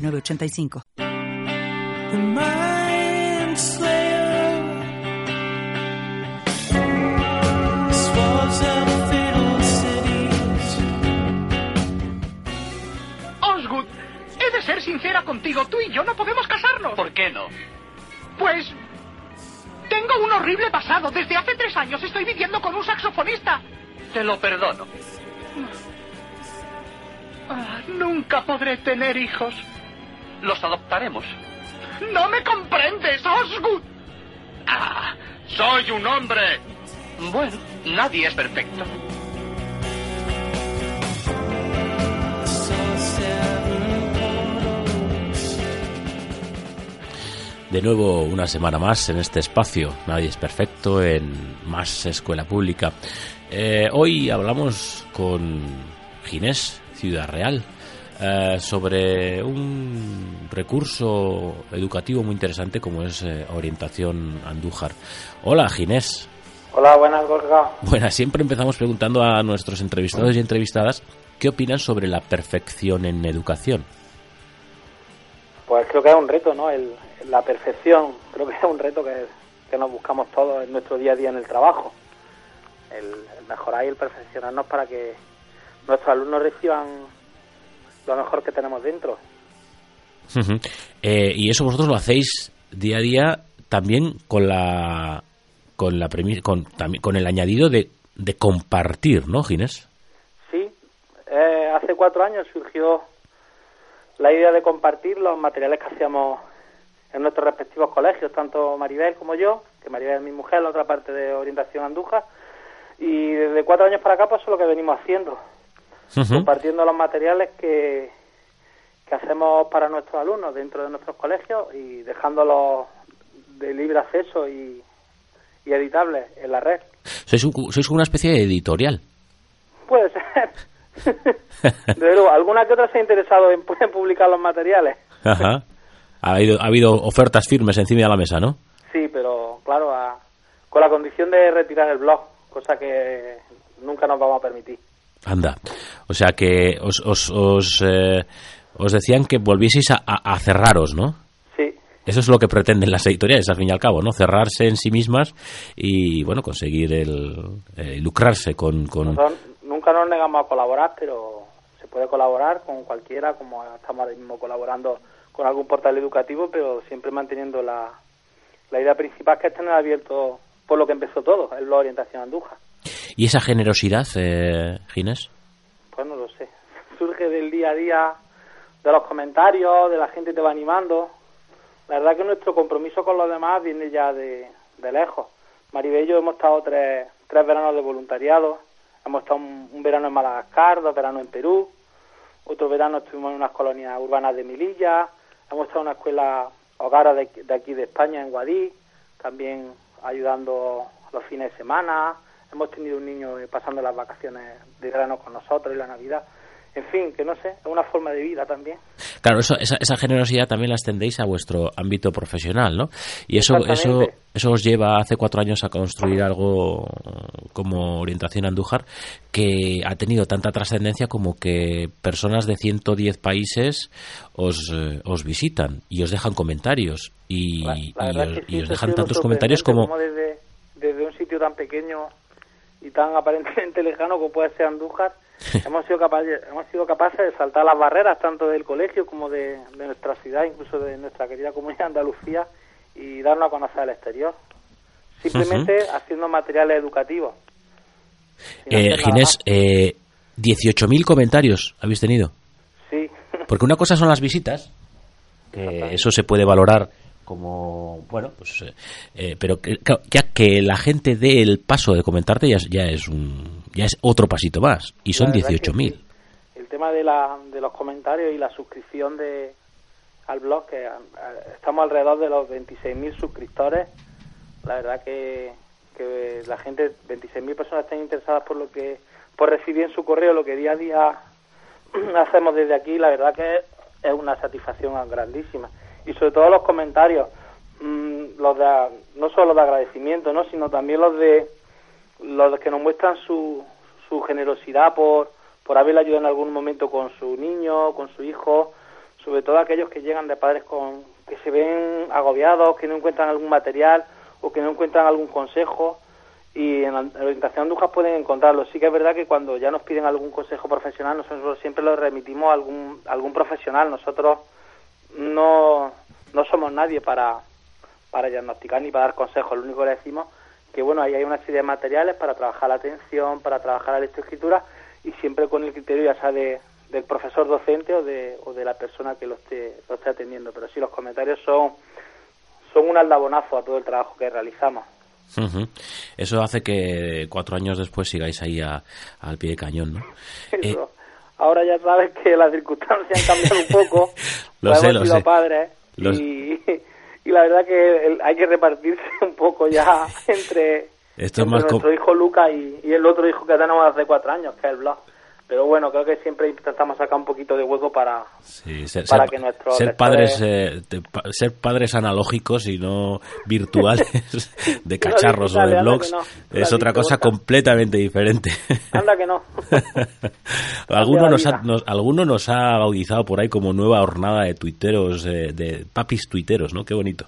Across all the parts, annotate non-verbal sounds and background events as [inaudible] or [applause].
906985. Osgood, he de ser sincera contigo. Tú y yo no podemos casarnos. ¿Por qué no? Pues... Tengo un horrible pasado. Desde hace tres años estoy viviendo con un saxofonista. Te lo perdono. Ah, nunca podré tener hijos. Los adoptaremos. No me comprendes, Osgood. Ah, soy un hombre. Bueno, nadie es perfecto. De nuevo una semana más en este espacio, Nadie es perfecto, en Más Escuela Pública. Eh, hoy hablamos con Ginés, Ciudad Real, eh, sobre un recurso educativo muy interesante como es eh, Orientación Andújar. Hola Ginés. Hola, buenas Gorga. Bueno, siempre empezamos preguntando a nuestros entrevistados y entrevistadas qué opinan sobre la perfección en educación. Pues creo que es un reto, ¿no? El, la perfección, creo que es un reto que, que nos buscamos todos en nuestro día a día en el trabajo. El, el mejorar y el perfeccionarnos para que nuestros alumnos reciban lo mejor que tenemos dentro. Eh, y eso vosotros lo hacéis día a día también con la con la premi- con, también, con el añadido de, de compartir, ¿no, Ginés? Sí, eh, hace cuatro años surgió la idea de compartir los materiales que hacíamos en nuestros respectivos colegios, tanto Maribel como yo, que Maribel es mi mujer, la otra parte de orientación Andújar, y desde cuatro años para acá pues eso es lo que venimos haciendo, Compartiendo los materiales que, que hacemos para nuestros alumnos dentro de nuestros colegios y dejándolos de libre acceso y, y editables en la red. Sois, un- sois una especie de editorial. [laughs] Puede ser. Luego, alguna que otra se ha interesado en, en publicar los materiales. Ajá. Ha habido, ha habido ofertas firmes encima de la mesa, ¿no? Sí, pero claro, a- con la condición de retirar el blog, cosa que nunca nos vamos a permitir. Anda. O sea que os, os, os, eh, os decían que volvieseis a, a- a cerraros, ¿no? Sí, Eso es lo que pretenden las editoriales, al fin y al cabo, ¿no? Cerrarse en sí mismas y, bueno, conseguir el, eh, lucrarse con... con... nunca nos negamos a colaborar, pero se puede colaborar con cualquiera, como estamos ahora mismo colaborando con algún portal educativo, pero siempre manteniendo la, la idea principal que es tener abierto por lo que empezó todo, es la orientación Andújar. ¿Y esa generosidad, eh, Ginés? Pues no lo sé. Del día a día, de los comentarios, de la gente que te va animando. La verdad que nuestro compromiso con los demás viene ya de, lejos. Maribel y yo hemos estado tres, tres veranos de voluntariado. Hemos estado un, verano en Madagascar, dos veranos en Perú. Otro verano estuvimos en unas colonias urbanas de Mililla. Hemos estado en una escuela hogar de, aquí de España, en Guadix. También ayudando los fines de semana. Hemos tenido un niño pasando las vacaciones de verano con nosotros y la Navidad. En fin, que no sé, es una forma de vida también. Claro, eso, esa, esa generosidad también la extendéis a vuestro ámbito profesional, ¿no? Y eso, eso, eso os lleva hace cuatro años a construir algo como Orientación Andújar que ha tenido tanta trascendencia como que personas de 110 países os, eh, os visitan y os dejan comentarios y, La- la os, y dejan tantos comentarios sorprendente como... desde, desde un sitio tan pequeño y tan aparentemente [laughs] lejano como puede ser Andújar, [laughs] hemos sido capaces hemos sido capaces de saltar las barreras tanto del colegio como de, de nuestra ciudad, incluso de nuestra querida comunidad Andalucía y darnos a conocer al exterior. Simplemente haciendo materiales educativos. Eh, Ginés, eh, 18.000 comentarios habéis tenido. Sí. Porque una cosa son las visitas, que eso se puede valorar como, bueno, pues, eh, eh, pero que, ya que la gente dé el paso de comentarte ya es un, ya es otro pasito más, y son La verdad que 18.000. sí. El tema de, la, de los comentarios y la suscripción de, al blog, que estamos alrededor de los 26.000 suscriptores. La verdad que, que la gente, 26.000 personas están interesadas por lo que, por recibir en su correo lo que día a día [clears throat] hacemos desde aquí. La verdad que es una satisfacción grandísima. Y sobre todo los comentarios, mm, los de, no solo los de agradecimiento, ¿no? sino también los de los que nos muestran su, su generosidad por, por haberle ayudado en algún momento con su niño, con su hijo, sobre todo aquellos que llegan de padres con que se ven agobiados, que no encuentran algún material o que no encuentran algún consejo y en la orientación Andújar pueden encontrarlo. Sí que es verdad que cuando ya nos piden algún consejo profesional, nosotros siempre lo remitimos a algún, algún profesional. Nosotros no, no somos nadie para, para diagnosticar ni para dar consejos. Lo único que le decimos que bueno, ahí hay una serie de materiales para trabajar la atención, para trabajar la lectoescritura y siempre con el criterio ya sea del profesor docente o de, o de la persona que lo esté, lo esté atendiendo. Pero sí, los comentarios son, son un aldabonazo a todo el trabajo que realizamos. Eso hace que cuatro años después sigáis ahí al pie de cañón, ¿no? Eh, ahora ya sabes que las circunstancias han cambiado un poco. [laughs] lo sé, lo sé. padres y, y la verdad que hay que repartirse [laughs] un poco ya entre, Esto nuestro hijo Luca y, y, el otro hijo que tenemos hace cuatro años, que es el blog pero bueno, creo que siempre intentamos sacar un poquito de hueco para, para que nuestros ser padres eh, ser padres analógicos y no virtuales [laughs] de cacharros o de blogs es otra cosa completamente diferente. Anda que no. [laughs] [laughs] alguno nos ha, alguno nos ha bautizado por ahí como nueva hornada de tuiteros, eh, de papis tuiteros, ¿no? Qué bonito.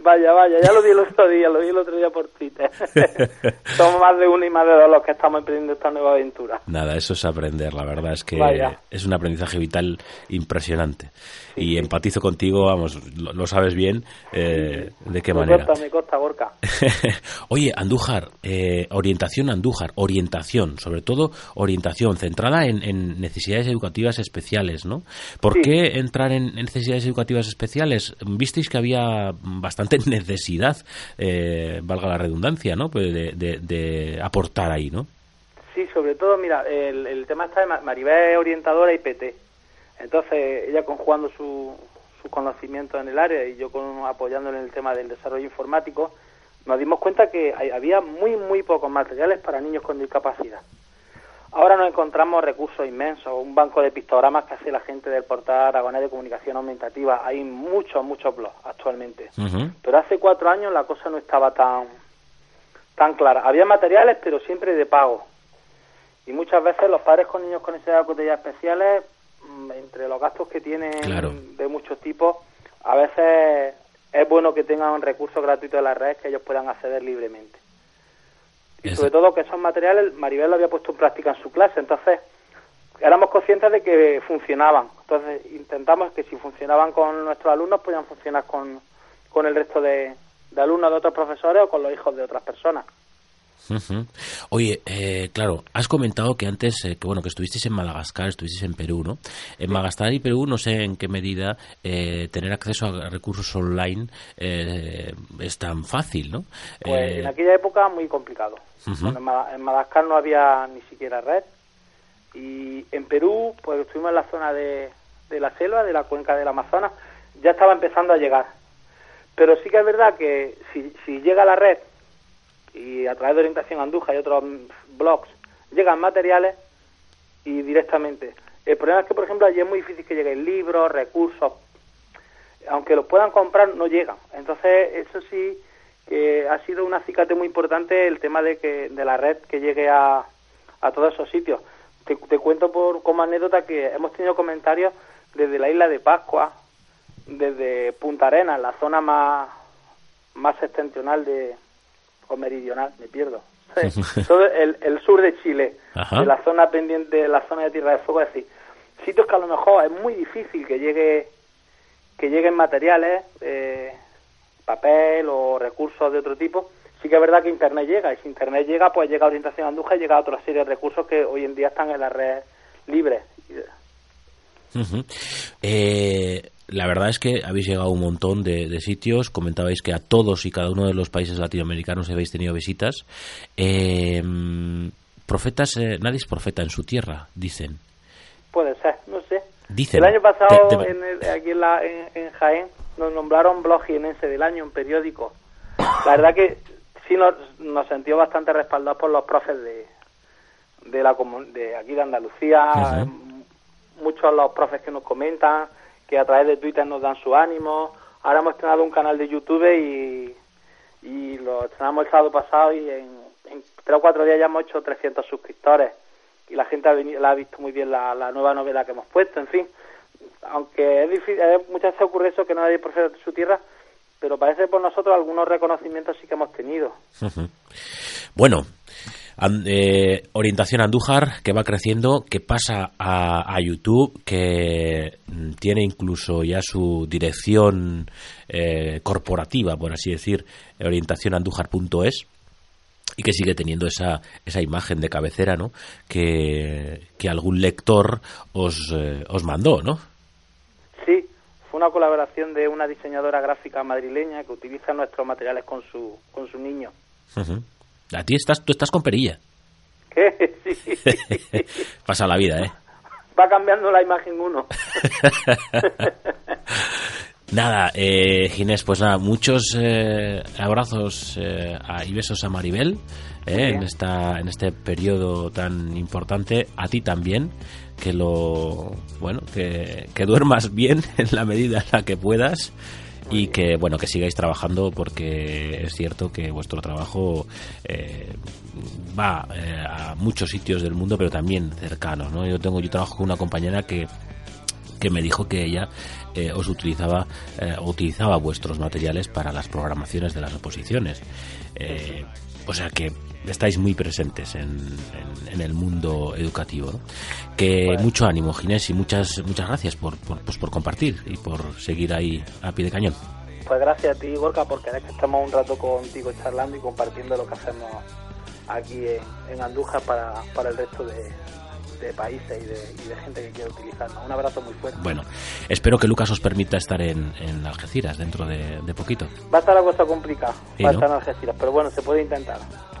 Vaya, vaya, ya lo vi el otro día, lo vi el otro día por Twitter. [laughs] Somos más de uno y más de dos los que estamos emprendiendo esta nueva aventura. Nada, eso es aprender, la verdad es que es un aprendizaje vital impresionante y empatizo contigo, vamos, lo, sabes bien eh, de qué manera. me costa, Gorka. [laughs] Oye, Andújar, eh, orientación Andújar, orientación, sobre todo orientación centrada en, necesidades educativas especiales, ¿no? ¿Por qué entrar en necesidades educativas especiales? Visteis que había bastante [laughs] necesidad, eh, valga la redundancia, ¿no? Pues de, aportar ahí, ¿no? Sí, sobre todo, mira, el, tema está de Maribel orientadora y PT entonces, ella conjugando su, su conocimiento en el área y yo apoyándole en el tema del desarrollo informático, nos dimos cuenta que había muy, muy pocos materiales para niños con discapacidad. Ahora nos encontramos recursos inmensos, un banco de pictogramas que hace la gente del portal Aragonés de Comunicación Aumentativa. Hay muchos, muchos blogs actualmente. Pero hace cuatro años la cosa no estaba tan, tan clara. Había materiales, pero siempre de pago. Y muchas veces los padres con niños con necesidades de especiales Mm, entre los gastos que tienen de muchos tipos, a veces es bueno que tengan un recurso gratuito de la red que ellos puedan acceder libremente. Y sobre todo que esos materiales Maribel lo había puesto en práctica en su clase, entonces éramos conscientes de que funcionaban. Entonces intentamos que si funcionaban con nuestros alumnos, podían funcionar con, con el resto de, de alumnos de otros profesores o con los hijos de otras personas. Oye, eh, claro, has comentado que antes, eh, que bueno, que estuvisteis en Madagascar, estuvisteis en Perú, ¿no? En Madagascar y Perú no sé en qué medida eh, tener acceso a recursos online es tan fácil, ¿no? Pues en aquella época muy complicado. en Madagascar no había ni siquiera red y en Perú, pues estuvimos en la zona de, de la selva, de la cuenca del Amazonas, ya estaba empezando a llegar. Pero sí que es verdad que si, si llega la red y a través de Orientación Anduja y otros blogs llegan materiales y directamente. El problema es que, por ejemplo, allí es muy difícil que lleguen libros, recursos, aunque los puedan comprar, no llegan. Entonces, eso sí que ha sido un acicate muy importante el tema de que de la red que llegue a, a todos esos sitios. Te, cuento por como anécdota que hemos tenido comentarios desde la isla de Pascua, desde Punta Arenas, la zona más, más septentrional de, o meridional, me pierdo. [laughs] [laughs] Todo el, el, sur de Chile, de la zona pendiente, de la zona de Tierra de Fuego, es decir, sitios que a lo mejor es muy difícil que llegue que lleguen materiales, eh, papel o recursos de otro tipo. Sí que es verdad que Internet llega, y si Internet llega, pues llega Orientación Anduja y llega a otra serie de recursos que hoy en día están en la red libre. eh, la verdad es que habéis llegado a un montón de, sitios. Comentabais que a todos y cada uno de los países latinoamericanos habéis tenido visitas. Eh, profetas, eh, nadie es profeta en su tierra, dicen. Puede ser, no sé. Dicen. El año pasado, Te- te- en el- aquí en, la, en, en Jaén, nos nombraron blog jienense del año en periódico. La verdad que sí nos, nos sentimos bastante respaldados por los profes de, de, la, de aquí de Andalucía, Ujú. m- muchos de los profes que nos comentan, que a través de Twitter nos dan su ánimo. Ahora hemos estrenado un canal de YouTube y, lo estrenamos el sábado pasado y en, en tres o cuatro días ya hemos hecho 300 suscriptores y la gente ha, veni- la ha visto muy bien la, la nueva novela que hemos puesto, en fin. Aunque es difícil, muchas veces ocurre eso que no nadie de su tierra, pero parece que por nosotros algunos reconocimientos sí que hemos tenido. [laughs] Bueno, an- eh, orientación Andújar, que va creciendo, que pasa a, a YouTube, que mm, tiene incluso ya su dirección eh, corporativa, por así decir, orientacionandújar.es y que sigue teniendo esa, esa imagen de cabecera, ¿no? Que, que algún lector os, eh, os mandó, ¿no? Sí, fue una colaboración de una diseñadora gráfica madrileña que utiliza nuestros materiales con su, con su niño. Ujú. A ti estás, tú estás con perilla. ¿Qué? [laughs] Sí. [laughs] Pasa la vida, ¿eh? Va cambiando la imagen uno. [laughs] Nada, eh, Ginés, pues nada, muchos eh, abrazos eh, a- y besos a Maribel eh, en esta en este periodo tan importante, a ti también, que lo bueno que, que duermas bien en la medida en la que puedas y que bueno que sigáis trabajando porque es cierto que vuestro trabajo eh, va eh, a muchos sitios del mundo pero también cercanos ¿no? yo tengo yo trabajo con una compañera que que me dijo que ella eh, os utilizaba eh, utilizaba vuestros materiales para las programaciones de las oposiciones. Eh, o sea que estáis muy presentes en, en- en el mundo educativo ¿no? que mucho ánimo Ginés y muchas muchas gracias por, por, pues, por compartir y por seguir ahí a pie de cañón. Pues gracias a ti, Gorka, por querer que estemos un rato contigo charlando y compartiendo lo que hacemos aquí en, en Andújar para, para el resto de, de países y de, y de gente que quiere utilizarnos. Un abrazo muy fuerte. bueno espero que Lucas os permita estar en, en Algeciras dentro de, de poquito Va a estar la cosa complicada Sí, estar en Algeciras, pero bueno, se puede intentar.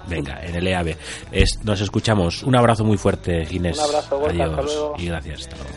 venga en el EAB Es- nos escuchamos un abrazo muy fuerte Ginés Un abrazo, Gorka, hasta adiós luego. y gracias hasta luego.